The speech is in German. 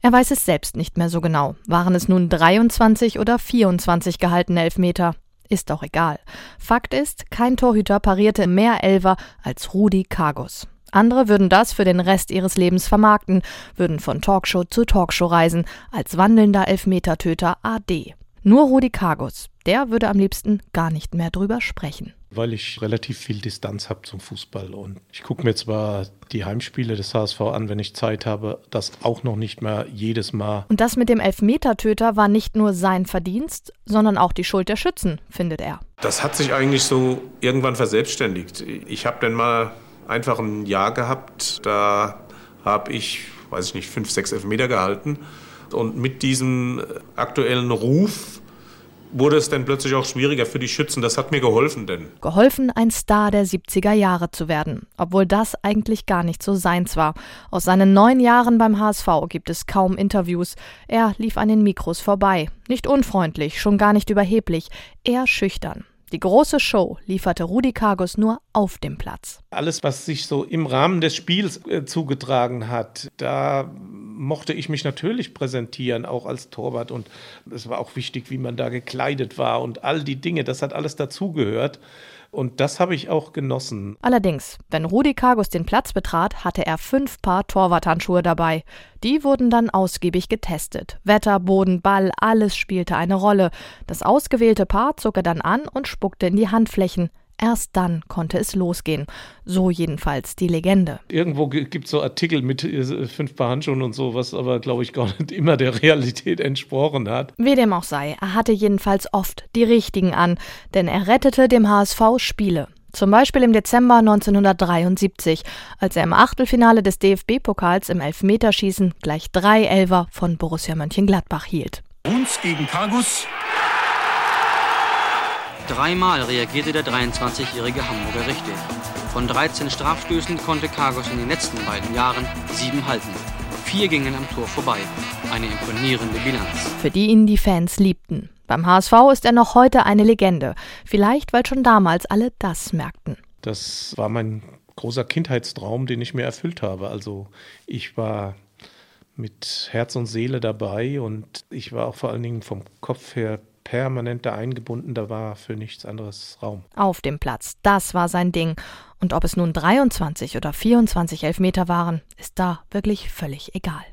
Er weiß es selbst nicht mehr so genau. Waren es nun 23 oder 24 gehaltene Elfmeter? Ist doch egal. Fakt ist, kein Torhüter parierte mehr Elver als Rudi Kargus. Andere würden das für den Rest ihres Lebens vermarkten, würden von Talkshow zu Talkshow reisen, als wandelnder Elfmetertöter AD. Nur Rudi Kargus, der würde am liebsten gar nicht mehr drüber sprechen. Weil ich relativ viel Distanz habe zum Fußball und ich gucke mir zwar die Heimspiele des HSV an, wenn ich Zeit habe, das auch noch nicht mehr jedes Mal. Und das mit dem Elfmetertöter war nicht nur sein Verdienst, sondern auch die Schuld der Schützen, findet er. Das hat sich eigentlich so irgendwann verselbstständigt. Ich habe dann mal einfach ein Jahr gehabt, da habe ich, weiß ich nicht, fünf, sechs Elfmeter gehalten. Und mit diesem aktuellen Ruf wurde es dann plötzlich auch schwieriger für die Schützen. Das hat mir geholfen denn. Geholfen, ein Star der 70er Jahre zu werden, obwohl das eigentlich gar nicht so seins war. Aus seinen neun Jahren beim HSV gibt es kaum Interviews. Er lief an den Mikros vorbei. Nicht unfreundlich, schon gar nicht überheblich, eher schüchtern. Die große Show lieferte Rudi Kargus nur auf dem Platz. Alles, was sich so im Rahmen des Spiels äh, zugetragen hat, da mochte ich mich natürlich präsentieren, auch als Torwart. Und es war auch wichtig, wie man da gekleidet war und all die Dinge, das hat alles dazugehört. Und das habe ich auch genossen. Allerdings, wenn Rudi Kargus den Platz betrat, hatte er fünf Paar Torwarthandschuhe dabei. Die wurden dann ausgiebig getestet. Wetter, Boden, Ball, alles spielte eine Rolle. Das ausgewählte Paar zog er dann an und spuckte in die Handflächen. Erst dann konnte es losgehen. So jedenfalls die Legende. Irgendwo gibt es so Artikel mit äh, fünf Paar Handschuhen und so, was aber, glaube ich, gar nicht immer der Realität entsprochen hat. Wie dem auch sei, er hatte jedenfalls oft die richtigen an, denn er rettete dem HSV Spiele. Zum Beispiel im Dezember 1973, als er im Achtelfinale des DFB-Pokals im Elfmeterschießen gleich drei Elfer von Borussia Mönchengladbach hielt. Uns gegen Kargus Dreimal reagierte der 23-jährige Hamburger richtig. Von 13 Strafstößen konnte Kargos in den letzten beiden Jahren sieben halten. Vier gingen am Tor vorbei. Eine imponierende Bilanz. Für die ihn die Fans liebten. Beim HSV ist er noch heute eine Legende. Vielleicht, weil schon damals alle das merkten. Das war mein großer Kindheitstraum, den ich mir erfüllt habe. Also ich war mit Herz und Seele dabei und ich war auch vor allen Dingen vom Kopf her permanent da eingebunden, da war für nichts anderes Raum. Auf dem Platz, das war sein Ding. Und ob es nun 23 oder 24 Elfmeter waren, ist da wirklich völlig egal.